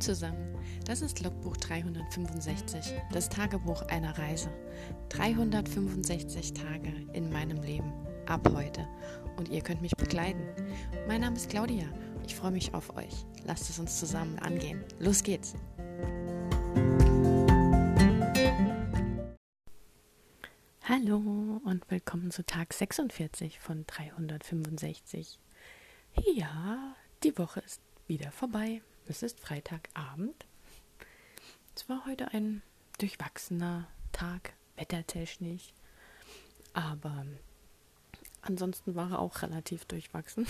Zusammen, das ist Logbuch 365, das Tagebuch einer Reise. 365 Tage in meinem Leben, ab heute. Und ihr könnt mich begleiten. Mein Name ist Claudia, ich freue mich auf euch. Lasst es uns zusammen angehen. Los geht's! Hallo und willkommen zu Tag 46 von 365. Ja, die Woche ist wieder vorbei. Es ist Freitagabend. Es war heute ein durchwachsener Tag, wettertechnisch. Aber ansonsten war er auch relativ durchwachsen.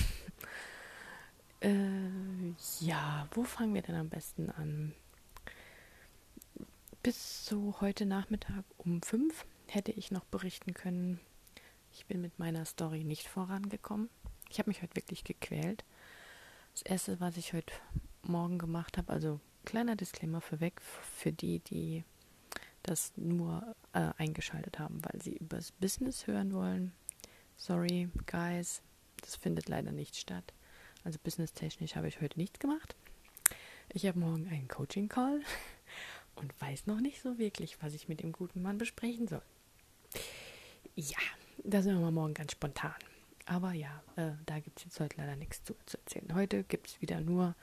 äh, ja, wo fangen wir denn am besten an? Bis so heute Nachmittag um fünf hätte ich noch berichten können. Ich bin mit meiner Story nicht vorangekommen. Ich habe mich heute wirklich gequält. Das erste, was ich heute Morgen gemacht habe. Also kleiner Disclaimer vorweg für die, die das nur äh, eingeschaltet haben, weil sie übers Business hören wollen. Sorry, guys, das findet leider nicht statt. Also businesstechnisch habe ich heute nichts gemacht. Ich habe morgen einen Coaching-Call und weiß noch nicht so wirklich, was ich mit dem guten Mann besprechen soll. Ja, da sind wir morgen ganz spontan. Aber ja, äh, da gibt es jetzt heute leider nichts zu, zu erzählen. Heute gibt es wieder nur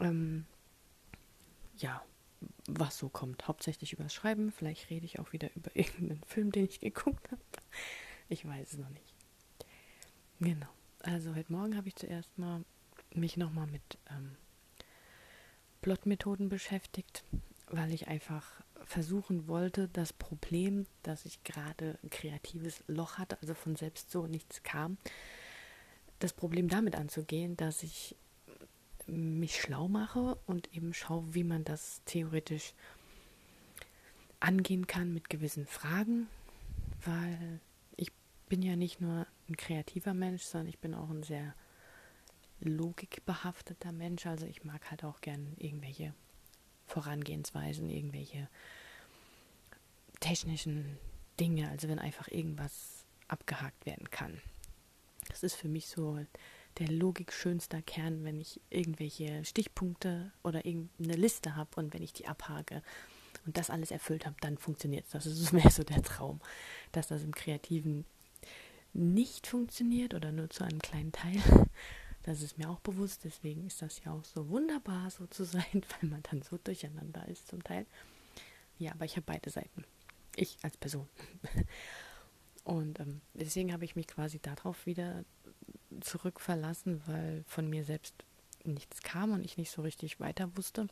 ähm, ja, was so kommt. Hauptsächlich über das Schreiben. Vielleicht rede ich auch wieder über irgendeinen Film, den ich geguckt habe. Ich weiß es noch nicht. Genau. Also heute Morgen habe ich zuerst mal mich nochmal mit ähm, Plotmethoden beschäftigt, weil ich einfach versuchen wollte, das Problem, dass ich gerade ein kreatives Loch hatte, also von selbst so nichts kam, das Problem damit anzugehen, dass ich mich schlau mache und eben schaue, wie man das theoretisch angehen kann mit gewissen Fragen, weil ich bin ja nicht nur ein kreativer Mensch, sondern ich bin auch ein sehr logikbehafteter Mensch. Also ich mag halt auch gern irgendwelche Vorangehensweisen, irgendwelche technischen Dinge, also wenn einfach irgendwas abgehakt werden kann. Das ist für mich so der Logik schönster Kern, wenn ich irgendwelche Stichpunkte oder irgendeine Liste habe und wenn ich die abhake und das alles erfüllt habe, dann funktioniert es. Das ist mehr so der Traum, dass das im Kreativen nicht funktioniert oder nur zu einem kleinen Teil. Das ist mir auch bewusst, deswegen ist das ja auch so wunderbar, so zu sein, weil man dann so durcheinander ist zum Teil. Ja, aber ich habe beide Seiten. Ich als Person. Und ähm, deswegen habe ich mich quasi darauf wieder zurückverlassen, weil von mir selbst nichts kam und ich nicht so richtig weiter wusste,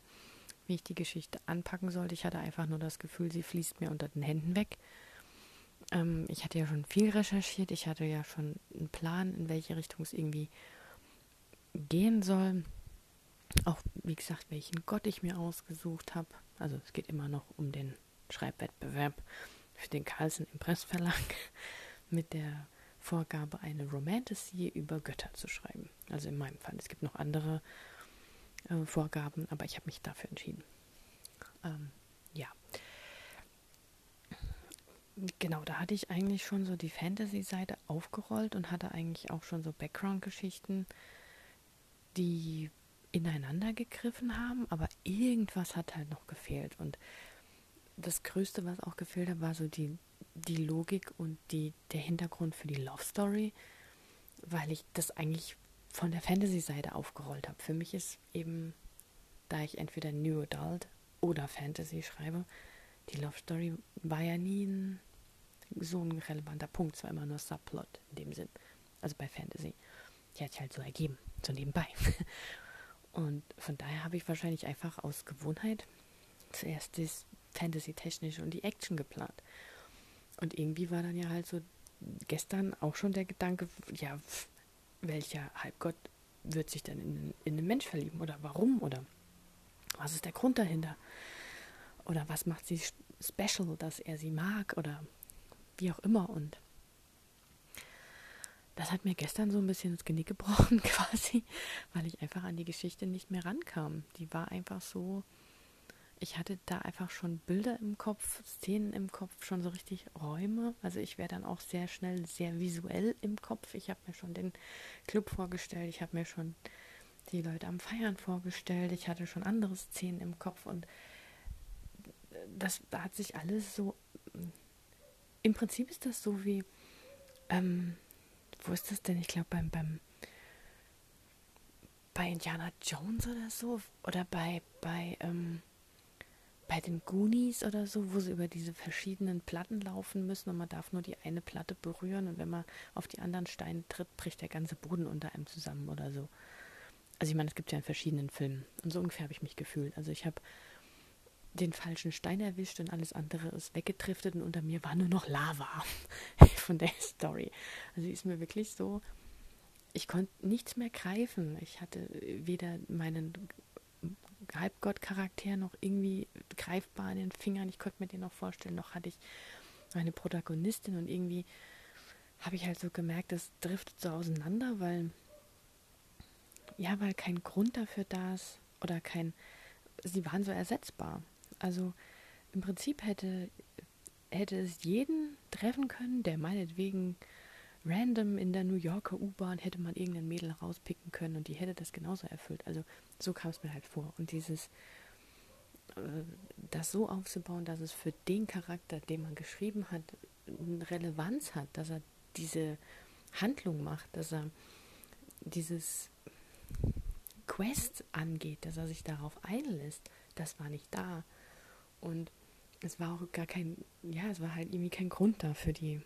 wie ich die Geschichte anpacken sollte. Ich hatte einfach nur das Gefühl, sie fließt mir unter den Händen weg. Ähm, ich hatte ja schon viel recherchiert, ich hatte ja schon einen Plan, in welche Richtung es irgendwie gehen soll. Auch, wie gesagt, welchen Gott ich mir ausgesucht habe. Also es geht immer noch um den Schreibwettbewerb für den Carlsen Impressverlag mit der Vorgabe, eine Romantasy über Götter zu schreiben. Also in meinem Fall. Es gibt noch andere äh, Vorgaben, aber ich habe mich dafür entschieden. Ähm, ja. Genau, da hatte ich eigentlich schon so die Fantasy-Seite aufgerollt und hatte eigentlich auch schon so Background-Geschichten, die ineinander gegriffen haben, aber irgendwas hat halt noch gefehlt. Und das Größte, was auch gefehlt hat, war so die die Logik und die, der Hintergrund für die Love Story, weil ich das eigentlich von der Fantasy-Seite aufgerollt habe. Für mich ist eben, da ich entweder New Adult oder Fantasy schreibe, die Love Story war ja nie ein, so ein relevanter Punkt, es war immer nur Subplot in dem Sinn. Also bei Fantasy. Die hat sich halt so ergeben, so nebenbei. Und von daher habe ich wahrscheinlich einfach aus Gewohnheit zuerst das Fantasy-technische und die Action geplant. Und irgendwie war dann ja halt so gestern auch schon der Gedanke, ja, welcher Halbgott wird sich denn in, in einen Mensch verlieben oder warum oder was ist der Grund dahinter? Oder was macht sie special, dass er sie mag oder wie auch immer und das hat mir gestern so ein bisschen das Genick gebrochen quasi, weil ich einfach an die Geschichte nicht mehr rankam. Die war einfach so ich hatte da einfach schon Bilder im Kopf, Szenen im Kopf, schon so richtig Räume. Also ich wäre dann auch sehr schnell sehr visuell im Kopf. Ich habe mir schon den Club vorgestellt, ich habe mir schon die Leute am Feiern vorgestellt. Ich hatte schon andere Szenen im Kopf und das da hat sich alles so. Im Prinzip ist das so wie. Ähm, wo ist das denn? Ich glaube beim, beim bei Indiana Jones oder so oder bei bei ähm, bei den Goonies oder so, wo sie über diese verschiedenen Platten laufen müssen und man darf nur die eine Platte berühren und wenn man auf die anderen Steine tritt, bricht der ganze Boden unter einem zusammen oder so. Also ich meine, es gibt ja in verschiedenen Filmen und so ungefähr habe ich mich gefühlt. Also ich habe den falschen Stein erwischt und alles andere ist weggetriftet und unter mir war nur noch Lava von der Story. Also ist mir wirklich so, ich konnte nichts mehr greifen. Ich hatte weder meinen Halbgott-Charakter noch irgendwie greifbar in den Fingern. Ich konnte mir den noch vorstellen, noch hatte ich meine Protagonistin und irgendwie habe ich halt so gemerkt, das driftet so auseinander, weil ja, weil kein Grund dafür da ist oder kein, sie waren so ersetzbar. Also im Prinzip hätte, hätte es jeden treffen können, der meinetwegen random in der New Yorker U-Bahn hätte man irgendein Mädel rauspicken können und die hätte das genauso erfüllt. Also so kam es mir halt vor. Und dieses, äh, das so aufzubauen, dass es für den Charakter, den man geschrieben hat, eine Relevanz hat, dass er diese Handlung macht, dass er dieses Quest angeht, dass er sich darauf einlässt, das war nicht da. Und es war auch gar kein, ja, es war halt irgendwie kein Grund da für die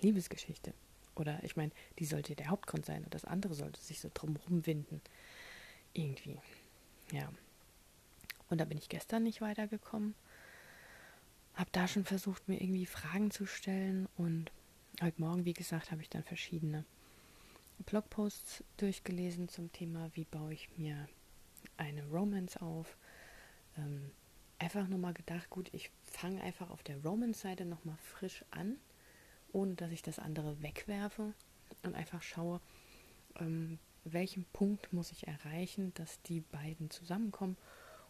Liebesgeschichte. Oder ich meine, die sollte der Hauptgrund sein und das andere sollte sich so drumherum winden. Irgendwie. Ja. Und da bin ich gestern nicht weitergekommen. Hab da schon versucht, mir irgendwie Fragen zu stellen und heute Morgen, wie gesagt, habe ich dann verschiedene Blogposts durchgelesen zum Thema, wie baue ich mir eine Romance auf. Ähm, einfach nochmal gedacht, gut, ich fange einfach auf der Romance-Seite nochmal frisch an, ohne dass ich das andere wegwerfe und einfach schaue, ähm, welchen Punkt muss ich erreichen, dass die beiden zusammenkommen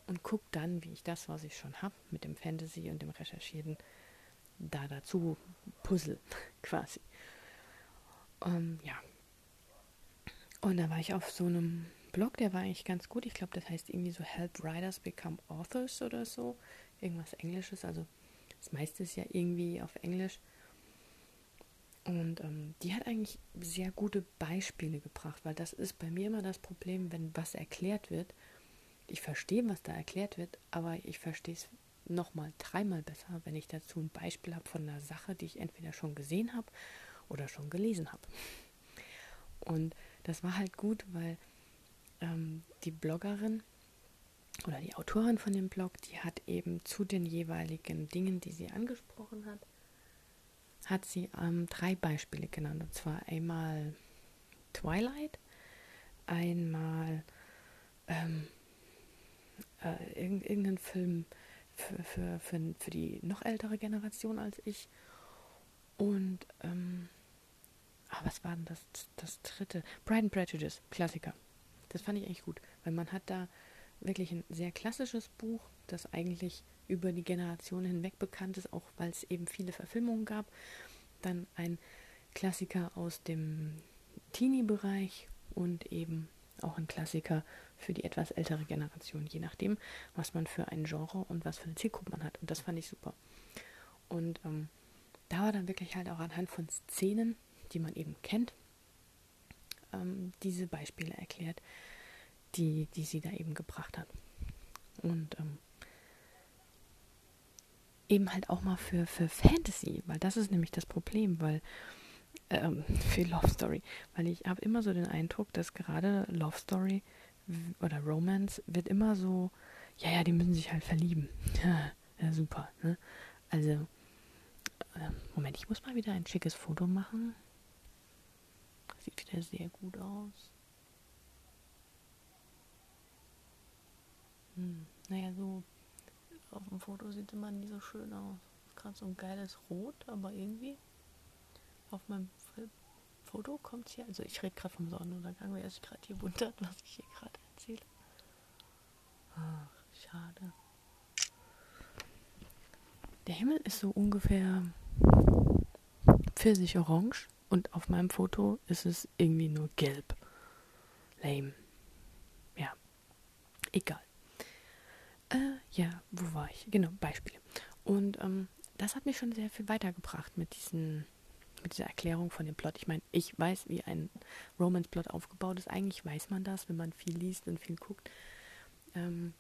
und gucke dann, wie ich das, was ich schon habe, mit dem Fantasy und dem Recherchierten, da dazu puzzle, quasi. Ähm, ja. Und da war ich auf so einem Blog, der war eigentlich ganz gut. Ich glaube, das heißt irgendwie so Help Writers Become Authors oder so. Irgendwas Englisches. Also das meiste ist ja irgendwie auf Englisch. Und ähm, die hat eigentlich sehr gute Beispiele gebracht, weil das ist bei mir immer das Problem, wenn was erklärt wird. Ich verstehe, was da erklärt wird, aber ich verstehe es nochmal dreimal besser, wenn ich dazu ein Beispiel habe von einer Sache, die ich entweder schon gesehen habe oder schon gelesen habe. Und das war halt gut, weil ähm, die Bloggerin oder die Autorin von dem Blog, die hat eben zu den jeweiligen Dingen, die sie angesprochen hat, hat sie ähm, drei Beispiele genannt. Und zwar einmal Twilight, einmal ähm, äh, irgendeinen Film für, für, für, für, die noch ältere Generation als ich. Und ähm, ah, was war denn das, das dritte? Pride and Prejudice, Klassiker. Das fand ich eigentlich gut, weil man hat da wirklich ein sehr klassisches Buch, das eigentlich über die Generationen hinweg bekannt ist, auch weil es eben viele Verfilmungen gab. Dann ein Klassiker aus dem Teenie-Bereich und eben auch ein Klassiker für die etwas ältere Generation, je nachdem, was man für ein Genre und was für eine Zielgruppe man hat. Und das fand ich super. Und ähm, da war dann wirklich halt auch anhand von Szenen, die man eben kennt, ähm, diese Beispiele erklärt, die, die sie da eben gebracht hat. Und ähm, eben halt auch mal für, für Fantasy, weil das ist nämlich das Problem, weil ähm, für Love Story, weil ich habe immer so den Eindruck, dass gerade Love Story oder Romance wird immer so, ja, ja, die müssen sich halt verlieben. Ja, ja super. Ne? Also, äh, Moment, ich muss mal wieder ein schickes Foto machen. Sieht wieder sehr gut aus. Hm, naja, so auf dem Foto sieht immer nie so schön aus. Gerade so ein geiles Rot, aber irgendwie auf meinem Foto kommt es hier. Also ich rede gerade vom Sonnenuntergang, wer sich gerade hier wundert, was ich hier gerade erzähle. Ach, schade. Der Himmel ist so ungefähr pfirsich-orange und auf meinem Foto ist es irgendwie nur gelb. Lame. Egal. Äh, ja, wo war ich? Genau, Beispiele. Und ähm, das hat mich schon sehr viel weitergebracht mit diesen mit dieser Erklärung von dem Plot. Ich meine, ich weiß, wie ein Romance-Plot aufgebaut ist. Eigentlich weiß man das, wenn man viel liest und viel guckt. Ähm,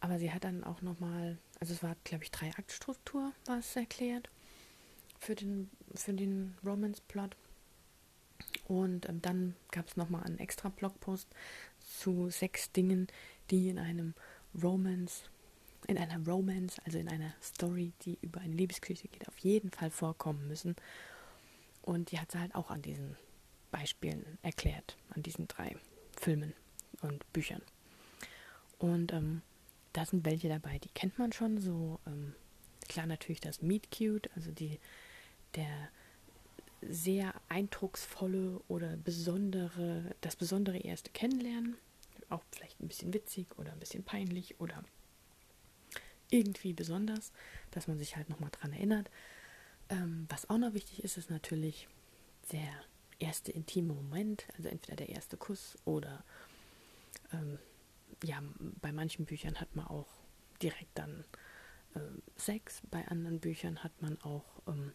aber sie hat dann auch nochmal, also es war, glaube ich, drei Aktstruktur, war erklärt für den, für den Romance-Plot. Und ähm, dann gab es nochmal einen extra Blogpost zu sechs Dingen, die in einem Romance, in einer Romance, also in einer Story, die über eine Liebesgeschichte geht, auf jeden Fall vorkommen müssen. Und die hat sie halt auch an diesen Beispielen erklärt, an diesen drei Filmen und Büchern. Und ähm, da sind welche dabei, die kennt man schon, so ähm, klar natürlich das Meet Cute, also die, der sehr eindrucksvolle oder besondere, das besondere erste Kennenlernen, auch vielleicht ein bisschen witzig oder ein bisschen peinlich oder irgendwie besonders, dass man sich halt nochmal dran erinnert. Ähm, was auch noch wichtig ist, ist natürlich der erste intime Moment, also entweder der erste Kuss oder ähm, ja, bei manchen Büchern hat man auch direkt dann äh, Sex, bei anderen Büchern hat man auch, ähm,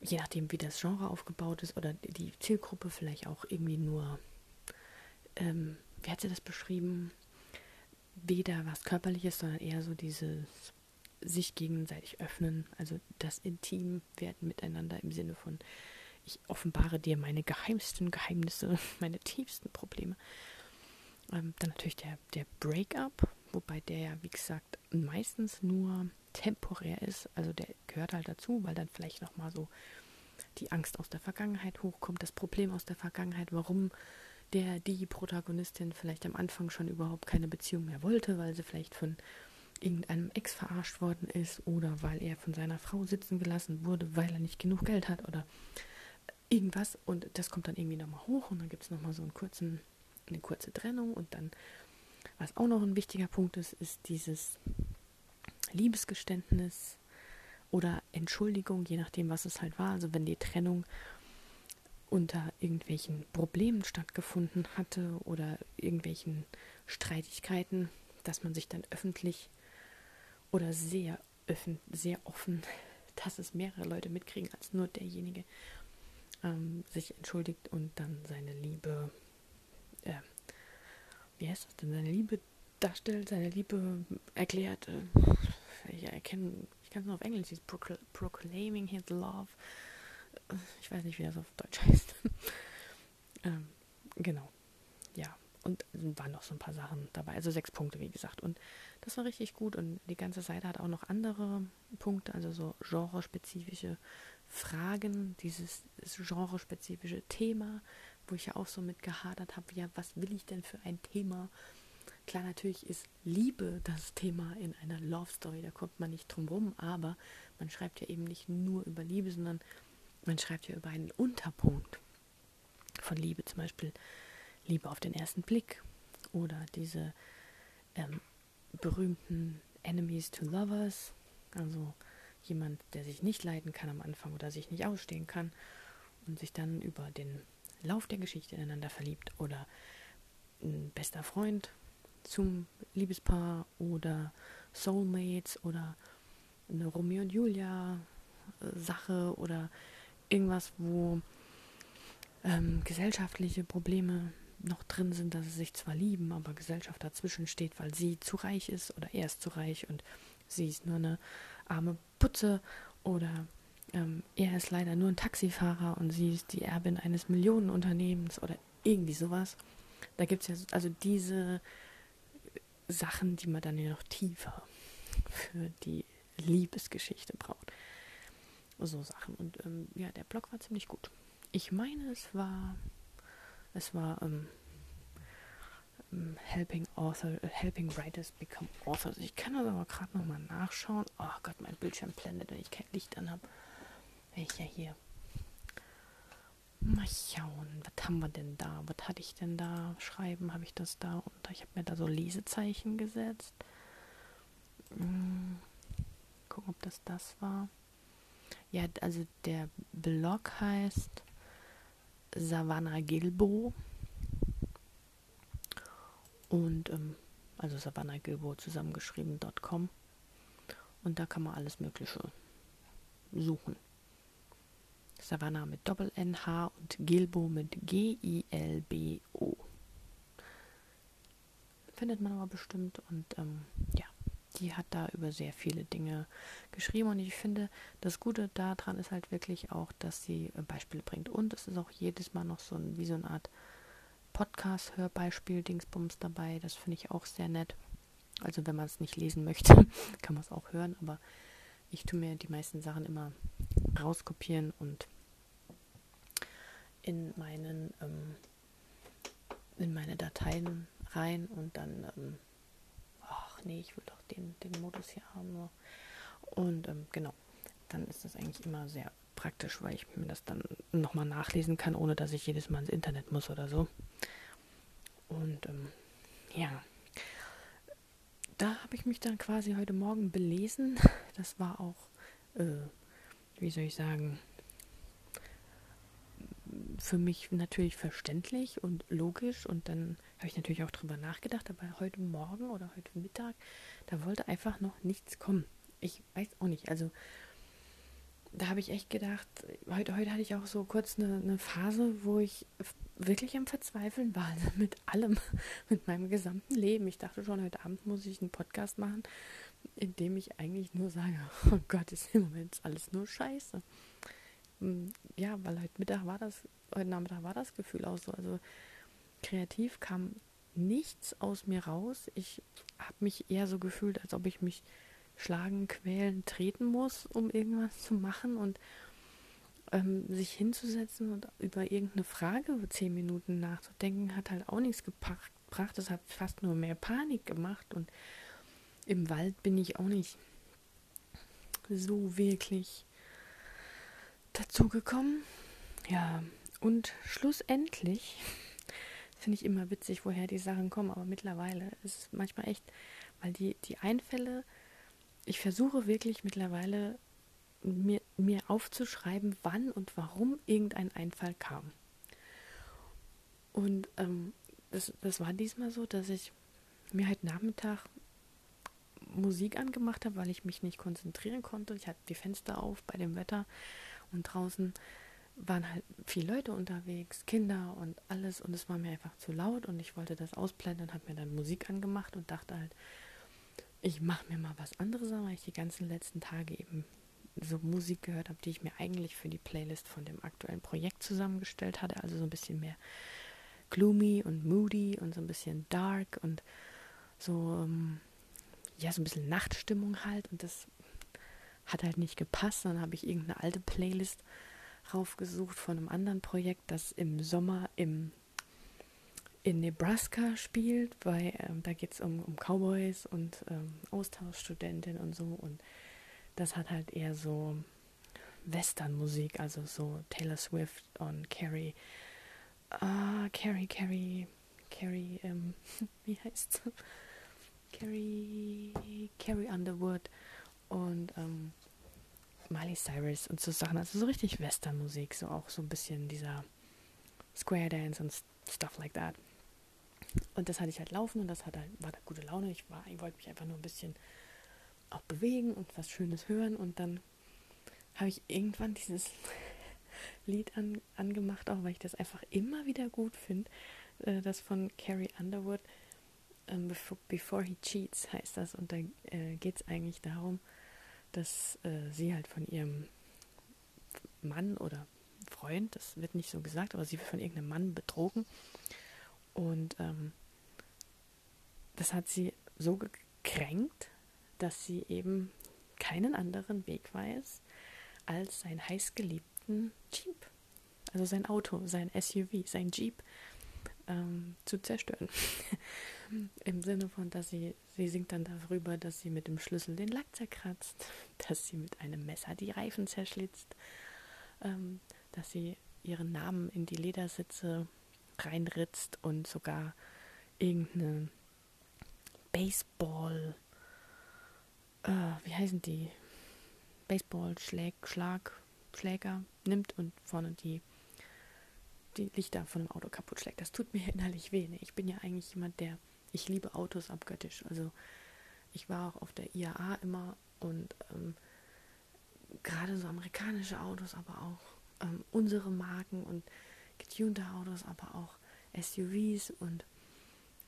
je nachdem wie das Genre aufgebaut ist oder die Zielgruppe vielleicht auch irgendwie nur, ähm, wie hat sie das beschrieben? Weder was körperliches, sondern eher so dieses sich gegenseitig öffnen, also das intim werden miteinander im Sinne von ich offenbare dir meine geheimsten Geheimnisse, meine tiefsten Probleme. Ähm, dann natürlich der, der Breakup, wobei der ja, wie gesagt, meistens nur temporär ist. Also der gehört halt dazu, weil dann vielleicht nochmal so die Angst aus der Vergangenheit hochkommt, das Problem aus der Vergangenheit, warum der, die Protagonistin vielleicht am Anfang schon überhaupt keine Beziehung mehr wollte, weil sie vielleicht von irgendeinem Ex verarscht worden ist oder weil er von seiner Frau sitzen gelassen wurde, weil er nicht genug Geld hat oder irgendwas und das kommt dann irgendwie nochmal hoch und dann gibt es nochmal so einen kurzen eine kurze Trennung und dann, was auch noch ein wichtiger Punkt ist, ist dieses Liebesgeständnis oder Entschuldigung, je nachdem, was es halt war. Also wenn die Trennung unter irgendwelchen Problemen stattgefunden hatte oder irgendwelchen Streitigkeiten, dass man sich dann öffentlich oder sehr öffn sehr offen, dass es mehrere Leute mitkriegen als nur derjenige, ähm, sich entschuldigt und dann seine Liebe äh, wie heißt das denn, seine Liebe darstellt, seine Liebe erklärt. Äh, ich erkenne, ich kann es nur auf Englisch, dieses Procl Proclaiming His Love. Ich weiß nicht, wie das auf Deutsch heißt. ähm, genau. Ja. Und waren noch so ein paar Sachen dabei. Also sechs Punkte, wie gesagt. Und das war richtig gut. Und die ganze Seite hat auch noch andere Punkte, also so genrespezifische Fragen, dieses genrespezifische Thema, wo ich ja auch so mit gehadert habe, ja, was will ich denn für ein Thema? Klar, natürlich ist Liebe das Thema in einer Love Story, da kommt man nicht drum rum, aber man schreibt ja eben nicht nur über Liebe, sondern man schreibt ja über einen Unterpunkt von Liebe, zum Beispiel Liebe auf den ersten Blick oder diese ähm, berühmten Enemies to Lovers, also jemand, der sich nicht leiden kann am Anfang oder sich nicht ausstehen kann und sich dann über den Lauf der Geschichte ineinander verliebt oder ein bester Freund zum Liebespaar oder Soulmates oder eine Romeo und Julia äh, Sache oder irgendwas, wo ähm, gesellschaftliche Probleme noch drin sind, dass sie sich zwar lieben, aber Gesellschaft dazwischen steht, weil sie zu reich ist oder er ist zu reich und sie ist nur eine arme Putze oder ähm, er ist leider nur ein Taxifahrer und sie ist die Erbin eines Millionenunternehmens oder irgendwie sowas. Da gibt es ja also diese Sachen, die man dann ja noch tiefer für die Liebesgeschichte braucht. So Sachen. Und ähm, ja, der Blog war ziemlich gut. Ich meine, es war, es war ähm, ähm Helping Author, Helping Writers Become Authors. Ich kann das aber gerade nochmal nachschauen. Oh Gott, mein Bildschirm blendet, wenn ich kein Licht an habe. Welcher hier? Mal schauen, was haben wir denn da? Was hatte ich denn da? Schreiben habe ich das da unter. Ich habe mir da so Lesezeichen gesetzt. Hm. Gucken, ob das das war. Ja, also der Blog heißt Savannah Gilbo. Und ähm, also Savannah Gilbo zusammengeschrieben.com. Und da kann man alles Mögliche suchen. Savannah mit Doppel-N-H und Gilbo mit G-I-L-B-O. Findet man aber bestimmt und ähm, ja, die hat da über sehr viele Dinge geschrieben und ich finde, das Gute daran ist halt wirklich auch, dass sie äh, Beispiele bringt und es ist auch jedes Mal noch so ein, wie so eine Art Podcast-Hörbeispiel, Dingsbums dabei. Das finde ich auch sehr nett. Also wenn man es nicht lesen möchte, kann man es auch hören, aber ich tue mir die meisten Sachen immer rauskopieren und in meinen ähm, in meine Dateien rein und dann ähm, ach nee, ich will den, den Modus hier haben. Und ähm, genau, dann ist das eigentlich immer sehr praktisch, weil ich mir das dann nochmal nachlesen kann, ohne dass ich jedes Mal ins Internet muss oder so. Und ähm, ja, da habe ich mich dann quasi heute Morgen belesen. Das war auch, äh, wie soll ich sagen, für mich natürlich verständlich und logisch. Und dann habe ich natürlich auch drüber nachgedacht. Aber heute Morgen oder heute Mittag, da wollte einfach noch nichts kommen. Ich weiß auch nicht. Also da habe ich echt gedacht, heute, heute hatte ich auch so kurz eine, eine Phase, wo ich wirklich am Verzweifeln war. Also mit allem, mit meinem gesamten Leben. Ich dachte schon, heute Abend muss ich einen Podcast machen, in dem ich eigentlich nur sage, oh Gott, ist im Moment alles nur Scheiße. Hm, ja, weil heute Mittag war das, heute Nachmittag war das Gefühl auch so. Also kreativ kam nichts aus mir raus. Ich habe mich eher so gefühlt, als ob ich mich schlagen, quälen, treten muss, um irgendwas zu machen und ähm, sich hinzusetzen und über irgendeine Frage zehn Minuten nachzudenken, hat halt auch nichts gebracht. Das hat fast nur mehr Panik gemacht und im Wald bin ich auch nicht so wirklich dazu gekommen. Ja, und schlussendlich finde ich immer witzig, woher die Sachen kommen, aber mittlerweile ist es manchmal echt, weil die, die Einfälle ich versuche wirklich mittlerweile mir, mir aufzuschreiben, wann und warum irgendein Einfall kam. Und ähm, das, das war diesmal so, dass ich mir heute Nachmittag Musik angemacht habe, weil ich mich nicht konzentrieren konnte. Ich hatte die Fenster auf bei dem Wetter und draußen waren halt viele Leute unterwegs, Kinder und alles und es war mir einfach zu laut und ich wollte das ausblenden und habe mir dann Musik angemacht und dachte halt, ich mache mir mal was anderes an, weil ich die ganzen letzten Tage eben so Musik gehört habe, die ich mir eigentlich für die Playlist von dem aktuellen Projekt zusammengestellt hatte. Also so ein bisschen mehr gloomy und moody und so ein bisschen dark und so, ähm, ja, so ein bisschen Nachtstimmung halt. Und das hat halt nicht gepasst. Dann habe ich irgendeine alte Playlist raufgesucht von einem anderen Projekt, das im Sommer im in Nebraska spielt, weil ähm, da geht es um, um Cowboys und ähm, Austauschstudentinnen und so. Und das hat halt eher so Western-Musik, also so Taylor Swift und Carrie. Ah, Carrie, Carrie, Carrie, ähm, wie heißt Carrie, Carrie Underwood und ähm, Miley Cyrus und so Sachen. Also so richtig Western-Musik, so auch so ein bisschen dieser Square Dance und stuff like that. Und das hatte ich halt laufen und das hat halt, war da gute Laune. Ich, war, ich wollte mich einfach nur ein bisschen auch bewegen und was Schönes hören. Und dann habe ich irgendwann dieses Lied an, angemacht, auch weil ich das einfach immer wieder gut finde. Äh, das von Carrie Underwood, ähm, before, He Cheats heißt das. Und da äh, geht es eigentlich darum, dass äh, sie halt von ihrem Mann oder Freund, das wird nicht so gesagt, aber sie wird von irgendeinem Mann betrogen. Und ähm, das hat sie so gekränkt, dass sie eben keinen anderen Weg weiß, als seinen heißgeliebten Jeep, also sein Auto, sein SUV, sein Jeep ähm, zu zerstören. Im Sinne von, dass sie, sie singt dann darüber, dass sie mit dem Schlüssel den Lack zerkratzt, dass sie mit einem Messer die Reifen zerschlitzt, ähm, dass sie ihren Namen in die Ledersitze reinritzt und sogar irgendeine Baseball, äh, wie heißen die? Baseball-Schlag, Schlag, Schläger nimmt und vorne die, die Lichter von dem Auto kaputt schlägt. Das tut mir innerlich weh. Ne? Ich bin ja eigentlich jemand, der Ich liebe Autos abgöttisch. Also ich war auch auf der IAA immer und ähm, gerade so amerikanische Autos, aber auch ähm, unsere Marken und getunte Autos, aber auch SUVs und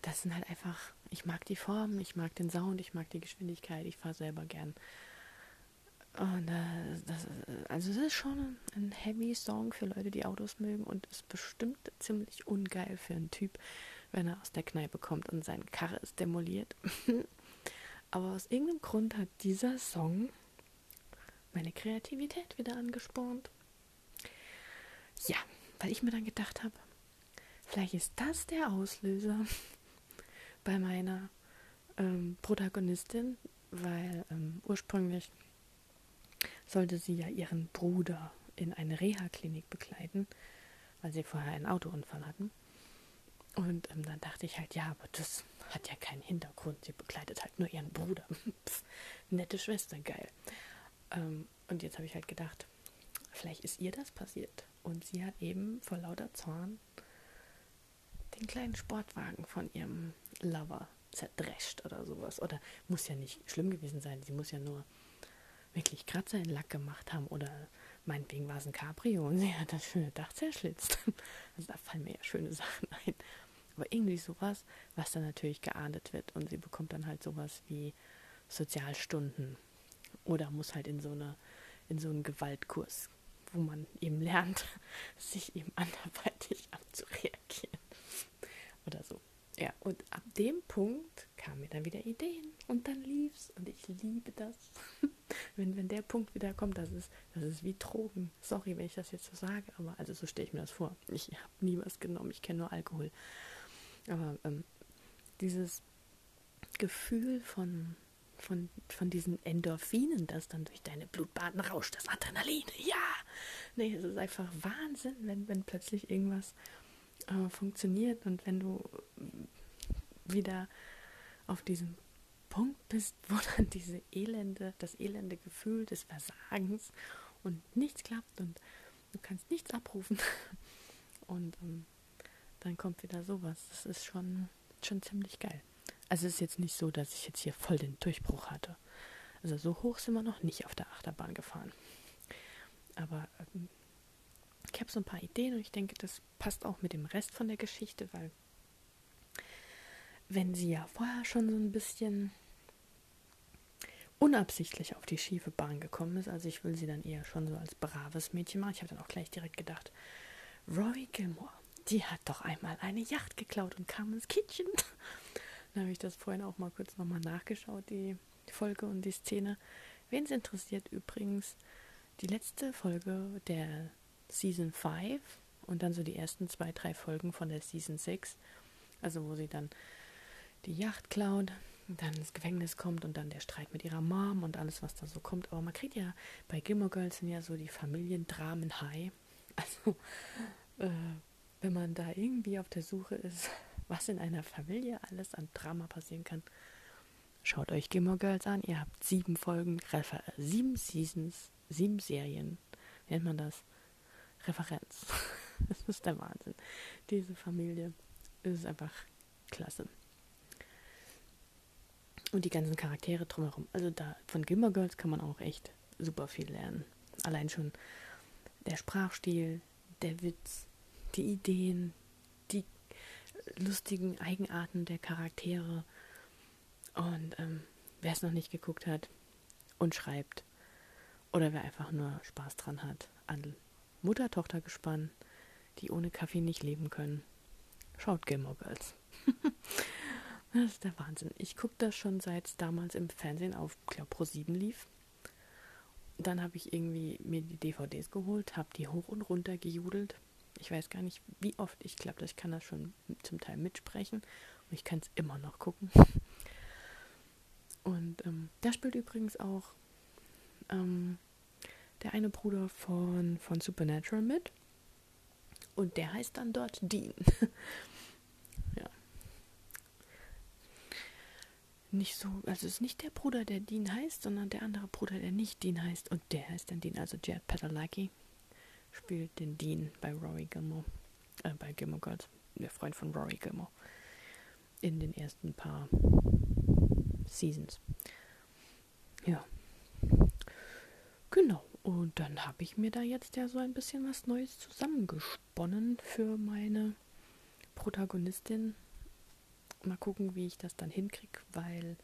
das sind halt einfach, ich mag die Form, ich mag den Sound, ich mag die Geschwindigkeit, ich fahre selber gern. Und äh, das, also es ist schon ein heavy Song für Leute, die Autos mögen und ist bestimmt ziemlich ungeil für einen Typ, wenn er aus der Kneipe kommt und seine Karre ist demoliert. Aber aus irgendeinem Grund hat dieser Song meine Kreativität wieder angespornt. Ja, weil ich mir dann gedacht habe, vielleicht ist das der Auslöser bei meiner ähm, Protagonistin, weil ähm, ursprünglich sollte sie ja ihren Bruder in eine Reha-Klinik begleiten, weil sie vorher einen Autounfall hatten. Und ähm, dann dachte ich halt, ja, aber das hat ja keinen Hintergrund. Sie begleitet halt nur ihren Bruder. Pff, nette Schwester, geil. Ähm, und jetzt habe ich halt gedacht, vielleicht ist ihr das passiert. Und sie hat eben vor lauter Zorn den kleinen Sportwagen von ihrem Lover zerdrescht oder sowas. Oder muss ja nicht schlimm gewesen sein. Sie muss ja nur wirklich Kratzer in Lack gemacht haben. Oder meinetwegen war es ein Cabrio und sie hat das schöne Dach zerschlitzt. Also da fallen mir ja schöne Sachen ein. Aber irgendwie sowas, was dann natürlich geahndet wird. Und sie bekommt dann halt sowas wie Sozialstunden. Oder muss halt in so eine, in so einen Gewaltkurs, wo man eben lernt, sich eben anderweitig abzureagieren. Oder so. Ja, und ab dem Punkt kamen mir dann wieder Ideen und dann lief's und ich liebe das. wenn, wenn der Punkt wieder kommt, das ist, das ist wie Drogen. Sorry, wenn ich das jetzt so sage, aber also so stelle ich mir das vor. Ich habe nie was genommen, ich kenne nur Alkohol. Aber ähm, dieses Gefühl von, von, von diesen Endorphinen, das dann durch deine Blutbahnen rauscht, das Adrenalin, ja! Nee, es ist einfach Wahnsinn, wenn, wenn plötzlich irgendwas äh, funktioniert und wenn du wieder auf diesem Punkt bist, wo dann diese elende, das elende Gefühl des Versagens und nichts klappt und du kannst nichts abrufen und ähm, dann kommt wieder sowas. Das ist schon, schon ziemlich geil. Also es ist jetzt nicht so, dass ich jetzt hier voll den Durchbruch hatte. Also so hoch sind wir noch nicht auf der Achterbahn gefahren. Aber ähm, ich habe so ein paar Ideen und ich denke, das passt auch mit dem Rest von der Geschichte, weil wenn sie ja vorher schon so ein bisschen unabsichtlich auf die schiefe Bahn gekommen ist, also ich will sie dann eher schon so als braves Mädchen machen. Ich habe dann auch gleich direkt gedacht, Rory Gilmore, die hat doch einmal eine Yacht geklaut und kam ins Kitchen. dann habe ich das vorhin auch mal kurz nochmal nachgeschaut, die Folge und die Szene. Wen es interessiert übrigens, die letzte Folge der Season 5 und dann so die ersten zwei, drei Folgen von der Season 6. Also wo sie dann die Yacht klaut, dann ins Gefängnis kommt und dann der Streit mit ihrer Mom und alles, was da so kommt. Aber man kriegt ja bei Gilmore Girls sind ja so die Familiendramen high. Also äh, wenn man da irgendwie auf der Suche ist, was in einer Familie alles an Drama passieren kann, schaut euch Gilmore Girls an. Ihr habt sieben Folgen, sieben Seasons, sieben Serien, nennt man das. Referenz. das ist der Wahnsinn. Diese Familie ist einfach klasse. Und die ganzen Charaktere drumherum. Also da von Gilmore Girls kann man auch echt super viel lernen. Allein schon der Sprachstil, der Witz, die Ideen, die lustigen Eigenarten der Charaktere. Und ähm, wer es noch nicht geguckt hat und schreibt, oder wer einfach nur Spaß dran hat an Mutter-Tochter-Gespann, die ohne Kaffee nicht leben können. Schaut Gilmore Girls. das ist der Wahnsinn. Ich gucke das schon seit damals im Fernsehen auf, glaube Pro 7 lief. Dann habe ich irgendwie mir die DVDs geholt, habe die hoch und runter gejudelt. Ich weiß gar nicht, wie oft. Ich glaube, ich kann das schon zum Teil mitsprechen. Und ich kann es immer noch gucken. Und ähm, da spielt übrigens auch ähm, der eine Bruder von, von Supernatural mit. Und der heißt dann dort Dean. ja. Nicht so, also es ist nicht der Bruder, der Dean heißt, sondern der andere Bruder, der nicht Dean heißt. Und der heißt dann Dean, also Jared Padalecki spielt den Dean bei Rory Gilmore, äh, bei Gilmore Girls, der Freund von Rory Gilmore. in den ersten paar Seasons. Ja. Genau. Und dann habe ich mir da jetzt ja so ein bisschen was Neues zusammengesponnen für meine Protagonistin. Mal gucken, wie ich das dann hinkriege, weil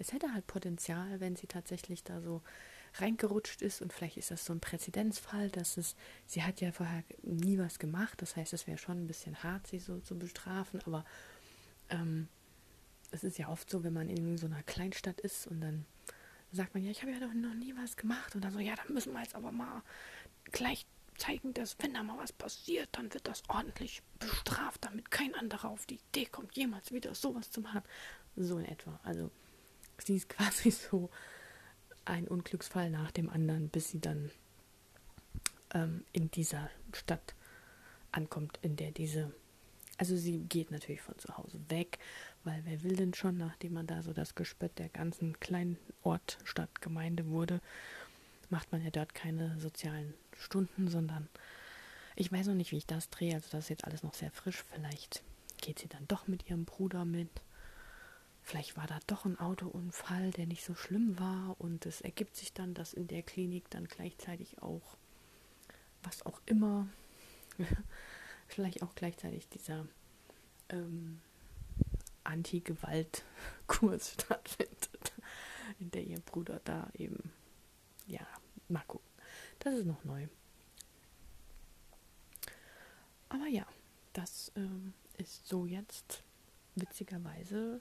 es hätte halt Potenzial, wenn sie tatsächlich da so reingerutscht ist. Und vielleicht ist das so ein Präzedenzfall, dass es, sie hat ja vorher nie was gemacht, das heißt, es wäre schon ein bisschen hart, sie so zu bestrafen, aber ähm, es ist ja oft so, wenn man in so einer Kleinstadt ist und dann sagt man, ja, ich habe ja noch nie was gemacht und dann so, ja, dann müssen wir jetzt aber mal gleich zeigen, dass wenn da mal was passiert, dann wird das ordentlich bestraft, damit kein anderer auf die Idee kommt, jemals wieder sowas zu machen. So in etwa. Also sie ist quasi so ein Unglücksfall nach dem anderen, bis sie dann ähm, in dieser Stadt ankommt, in der diese. Also sie geht natürlich von zu Hause weg, weil wer will denn schon, nachdem man da so das Gespött der ganzen kleinen Ort, Stadt, Gemeinde wurde, macht man ja dort keine sozialen Stunden, sondern ich weiß noch nicht, wie ich das drehe. Also das ist jetzt alles noch sehr frisch. Vielleicht geht sie dann doch mit ihrem Bruder mit vielleicht war da doch ein Autounfall, der nicht so schlimm war und es ergibt sich dann, dass in der Klinik dann gleichzeitig auch was auch immer, vielleicht auch gleichzeitig dieser ähm, Anti-Gewalt-Kurs stattfindet, in der ihr Bruder da eben, ja, mal gucken. Das ist noch neu. Aber ja, das ähm, ist so jetzt witzigerweise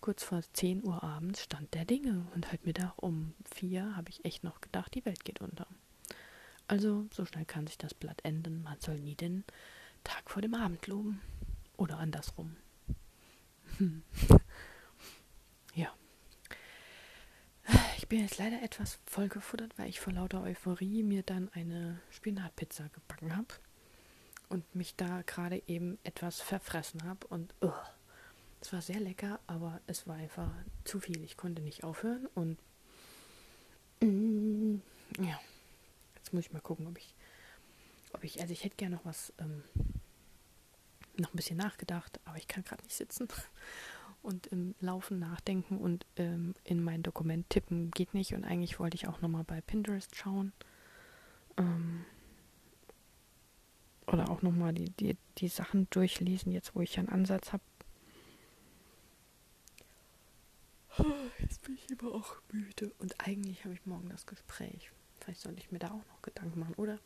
kurz vor 10 Uhr abends stand der Dinge und halt Mittag um 4 habe ich echt noch gedacht, die Welt geht unter. Also so schnell kann sich das Blatt enden. Man soll nie den Tag vor dem Abend loben. Oder andersrum. Ja. Ich bin jetzt leider etwas vollgefuttert, weil ich vor lauter Euphorie mir dann eine Spinatpizza gebacken habe und mich da gerade eben etwas verfressen habe und uh, es war sehr lecker, aber es war einfach zu viel. Ich konnte nicht aufhören und mm, ja, jetzt muss ich mal gucken, ob ich, ob ich, also ich hätte gerne noch was, ähm, noch ein bisschen nachgedacht, aber ich kann gerade nicht sitzen und im Laufen nachdenken und ähm, in mein Dokument tippen geht nicht und eigentlich wollte ich auch nochmal bei Pinterest schauen. Ähm, oder auch nochmal die, die, die Sachen durchlesen, jetzt wo ich einen Ansatz habe, Jetzt bin ich aber auch müde. Und eigentlich habe ich morgen das Gespräch. Vielleicht sollte ich mir da auch noch Gedanken machen, oder?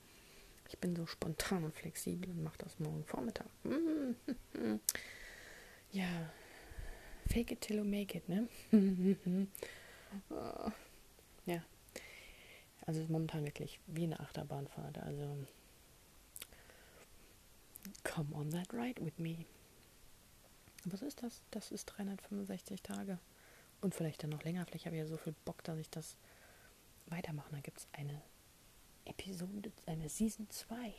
Ich bin so spontan und flexibel und mache das morgen Vormittag. Ja, fake it till you make it, ne? ja. Also ist momentan wirklich wie eine Achterbahnfahrt. Also come on that ride with me. Was ist das? Das ist 365 Tage. Und vielleicht dann noch länger. Vielleicht habe ich ja so viel Bock, dass ich das weitermache. Da gibt es eine Episode, eine Season 2.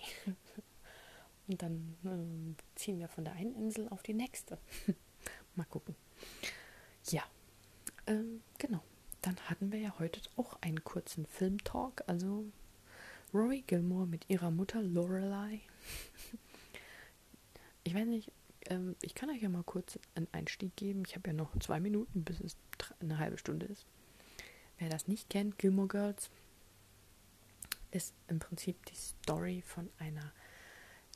Und dann ähm, ziehen wir von der einen Insel auf die nächste. Mal gucken. Ja, ähm, genau. Dann hatten wir ja heute auch einen kurzen Filmtalk. Also Rory Gilmore mit ihrer Mutter Lorelei. ich weiß nicht, ähm, ich kann euch ja mal kurz einen Einstieg geben. Ich habe ja noch zwei Minuten, bis es eine halbe Stunde ist. Wer das nicht kennt, Gilmore Girls ist im Prinzip die Story von einer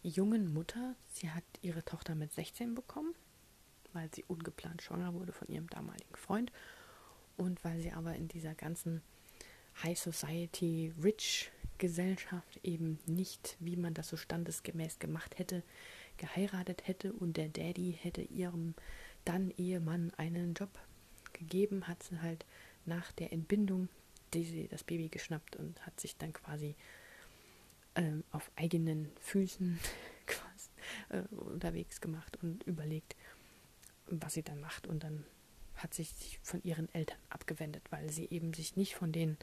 jungen Mutter. Sie hat ihre Tochter mit 16 bekommen, weil sie ungeplant schwanger wurde von ihrem damaligen Freund und weil sie aber in dieser ganzen High Society Rich Gesellschaft eben nicht, wie man das so standesgemäß gemacht hätte, geheiratet hätte und der Daddy hätte ihrem dann Ehemann einen Job gegeben, hat sie halt nach der Entbindung die das Baby geschnappt und hat sich dann quasi ähm, auf eigenen Füßen quasi, äh, unterwegs gemacht und überlegt, was sie dann macht. Und dann hat sich von ihren Eltern abgewendet, weil sie eben sich nicht von denen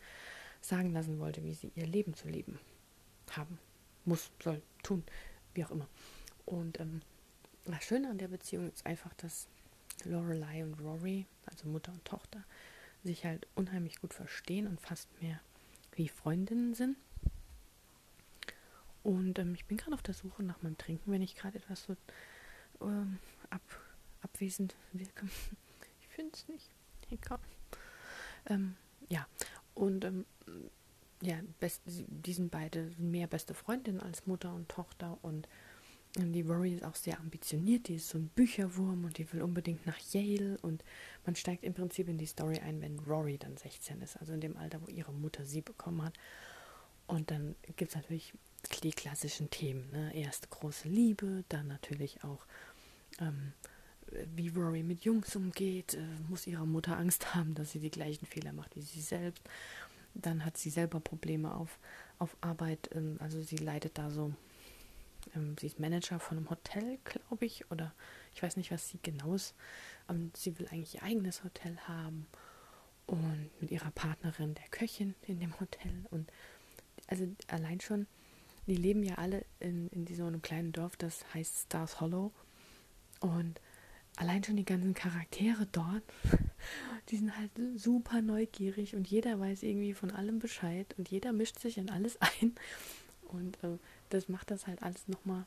sagen lassen wollte, wie sie ihr Leben zu leben haben muss, soll, tun, wie auch immer. Und ähm, das Schöne an der Beziehung ist einfach, dass Lorelei und Rory, also Mutter und Tochter, sich halt unheimlich gut verstehen und fast mehr wie Freundinnen sind. Und ähm, ich bin gerade auf der Suche nach meinem Trinken, wenn ich gerade etwas so ähm, ab, abwesend wirke. Ich finde es nicht. Egal. Ähm, ja, und ähm, ja, best, die sind beide mehr beste Freundinnen als Mutter und Tochter und die Rory ist auch sehr ambitioniert, die ist so ein Bücherwurm und die will unbedingt nach Yale und man steigt im Prinzip in die Story ein, wenn Rory dann 16 ist, also in dem Alter, wo ihre Mutter sie bekommen hat. Und dann gibt es natürlich die klassischen Themen, ne? erst große Liebe, dann natürlich auch ähm, wie Rory mit Jungs umgeht, äh, muss ihre Mutter Angst haben, dass sie die gleichen Fehler macht wie sie selbst. Dann hat sie selber Probleme auf, auf Arbeit, ähm, also sie leidet da so ähm, sie ist Manager von einem Hotel, glaube ich, oder ich weiß nicht, was sie genau ist. Ähm, sie will eigentlich ihr eigenes Hotel haben und mit ihrer Partnerin, der Köchin in dem Hotel. Und also allein schon, die leben ja alle in, in so einem kleinen Dorf, das heißt Stars Hollow. Und allein schon die ganzen Charaktere dort, die sind halt super neugierig und jeder weiß irgendwie von allem Bescheid und jeder mischt sich in alles ein. Und äh, das macht das halt alles nochmal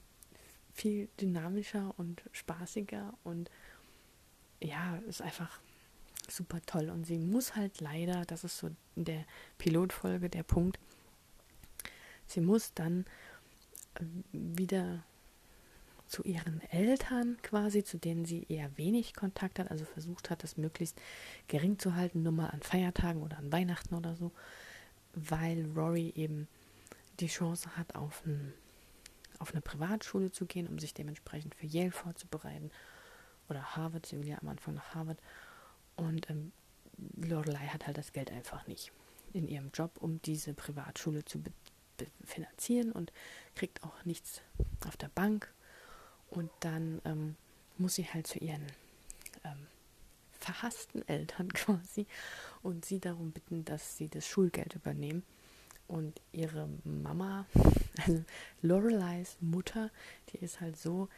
viel dynamischer und spaßiger und ja, ist einfach super toll. Und sie muss halt leider, das ist so in der Pilotfolge der Punkt, sie muss dann äh, wieder zu ihren Eltern quasi, zu denen sie eher wenig Kontakt hat, also versucht hat, das möglichst gering zu halten, nur mal an Feiertagen oder an Weihnachten oder so, weil Rory eben die Chance hat, auf, ein, auf eine Privatschule zu gehen, um sich dementsprechend für Yale vorzubereiten. Oder Harvard, sie will ja am Anfang nach Harvard. Und ähm, Lorelei hat halt das Geld einfach nicht in ihrem Job, um diese Privatschule zu finanzieren und kriegt auch nichts auf der Bank. Und dann ähm, muss sie halt zu ihren ähm, verhassten Eltern quasi und sie darum bitten, dass sie das Schulgeld übernehmen. Und ihre Mama, also Loreleis Mutter, die ist halt so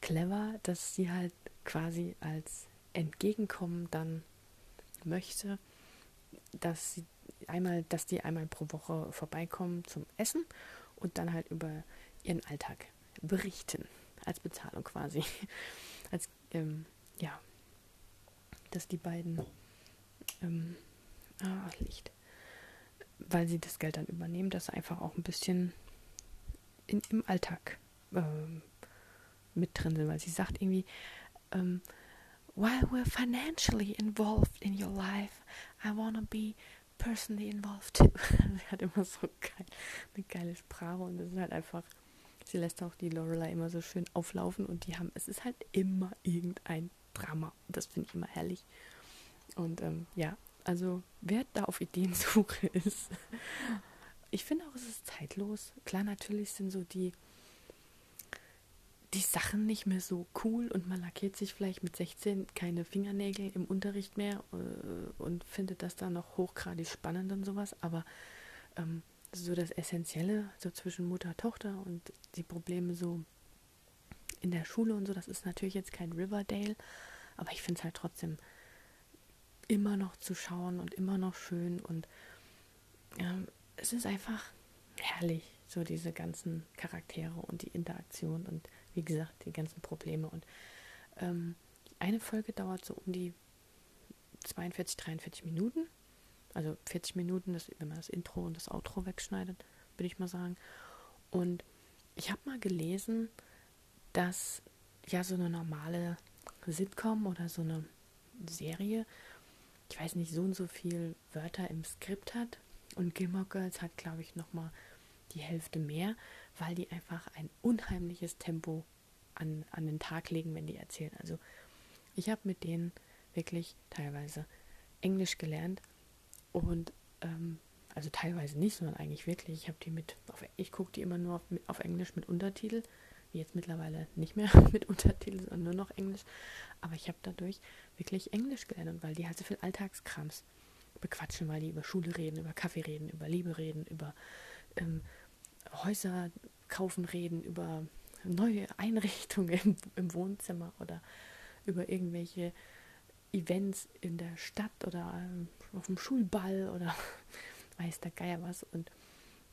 clever, dass sie halt quasi als Entgegenkommen dann möchte, dass sie einmal, dass die einmal pro Woche vorbeikommen zum Essen und dann halt über ihren Alltag berichten als Bezahlung quasi, als ähm, ja, dass die beiden ähm, ah, Licht weil sie das Geld dann übernehmen, dass einfach auch ein bisschen in, im Alltag ähm, mit drin sind, weil sie sagt irgendwie, ähm, while we're financially involved in your life, I wanna be personally involved too. sie hat immer so geil, eine geile Sprache und das ist halt einfach, sie lässt auch die Lorelei immer so schön auflaufen und die haben, es ist halt immer irgendein Drama. Das finde ich immer herrlich. Und ähm, ja, also wer da auf Ideensuche ist, ich finde auch, es ist zeitlos. Klar, natürlich sind so die, die Sachen nicht mehr so cool und man lackiert sich vielleicht mit 16 keine Fingernägel im Unterricht mehr äh, und findet das dann noch hochgradig spannend und sowas. Aber ähm, so das Essentielle, so zwischen Mutter und Tochter und die Probleme so in der Schule und so, das ist natürlich jetzt kein Riverdale, aber ich finde es halt trotzdem immer noch zu schauen und immer noch schön und ähm, es ist einfach herrlich, so diese ganzen Charaktere und die Interaktion und wie gesagt, die ganzen Probleme. Und ähm, eine Folge dauert so um die 42, 43 Minuten. Also 40 Minuten, das, wenn man das Intro und das Outro wegschneidet, würde ich mal sagen. Und ich habe mal gelesen, dass ja so eine normale Sitcom oder so eine Serie ich weiß nicht, so und so viel Wörter im Skript hat. Und Gilmore Girls hat, glaube ich, nochmal die Hälfte mehr, weil die einfach ein unheimliches Tempo an, an den Tag legen, wenn die erzählen. Also ich habe mit denen wirklich teilweise Englisch gelernt und ähm, also teilweise nicht, sondern eigentlich wirklich. Ich habe die mit, auf, ich gucke die immer nur auf, auf Englisch mit Untertitel jetzt mittlerweile nicht mehr mit Untertiteln, sondern nur noch Englisch. Aber ich habe dadurch wirklich Englisch gelernt, weil die halt so viel Alltagskrams bequatschen, weil die über Schule reden, über Kaffee reden, über Liebe reden, über ähm, Häuser kaufen reden, über neue Einrichtungen im, im Wohnzimmer oder über irgendwelche Events in der Stadt oder ähm, auf dem Schulball oder weiß der Geier was. Und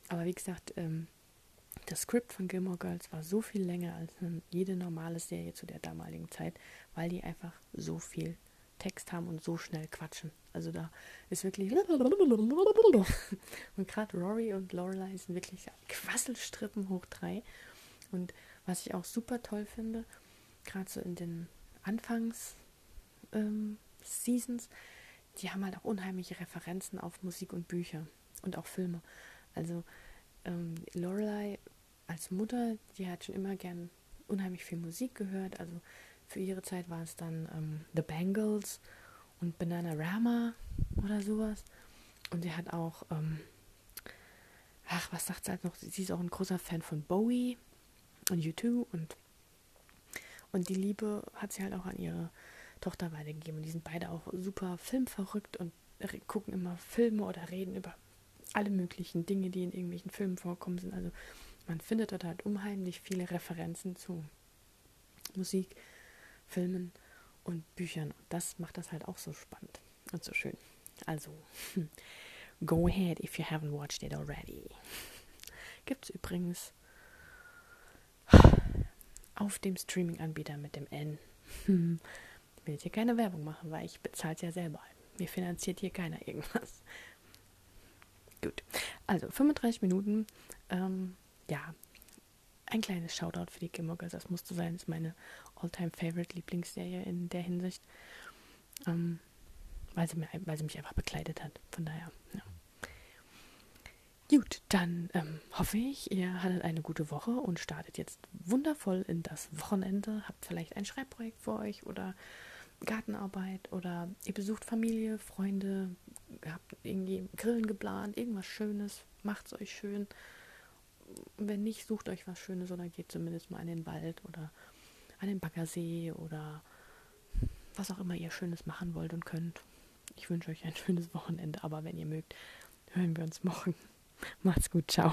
aber wie gesagt, ähm, das Skript von Gilmore Girls war so viel länger als jede normale Serie zu der damaligen Zeit, weil die einfach so viel Text haben und so schnell quatschen. Also da ist wirklich und gerade Rory und Lorelei sind wirklich Quasselstrippen hoch drei. Und was ich auch super toll finde, gerade so in den Anfangs ähm, Seasons, die haben halt auch unheimliche Referenzen auf Musik und Bücher und auch Filme. Also ähm, Lorelei als Mutter, die hat schon immer gern unheimlich viel Musik gehört. Also für ihre Zeit war es dann ähm, The Bangles und Banana Rama oder sowas. Und sie hat auch, ähm, ach, was sagt sie halt noch? Sie ist auch ein großer Fan von Bowie und U2 und, und die Liebe hat sie halt auch an ihre Tochter weitergegeben. Und die sind beide auch super filmverrückt und gucken immer Filme oder reden über alle möglichen Dinge, die in irgendwelchen Filmen vorkommen sind. Also man findet dort halt unheimlich viele Referenzen zu Musik, Filmen und Büchern. Und das macht das halt auch so spannend und so schön. Also, go ahead if you haven't watched it already. Gibt es übrigens auf dem Streaming-Anbieter mit dem N. Ich will hier keine Werbung machen, weil ich bezahle es ja selber. Mir finanziert hier keiner irgendwas. Gut. Also 35 Minuten. Ähm, ja, ein kleines Shoutout für die Gilmore. Das musste sein. Das ist meine All-Time-Favorite-Lieblingsserie in der Hinsicht. Ähm, weil, sie mir, weil sie mich einfach bekleidet hat. Von daher, ja. Gut, dann ähm, hoffe ich, ihr hattet eine gute Woche und startet jetzt wundervoll in das Wochenende. Habt vielleicht ein Schreibprojekt für euch oder Gartenarbeit oder ihr besucht Familie, Freunde, habt irgendwie Grillen geplant, irgendwas Schönes, macht's euch schön. Wenn nicht, sucht euch was Schönes oder geht zumindest mal in den Wald oder an den Baggersee oder was auch immer ihr Schönes machen wollt und könnt. Ich wünsche euch ein schönes Wochenende, aber wenn ihr mögt, hören wir uns morgen. Macht's gut, ciao.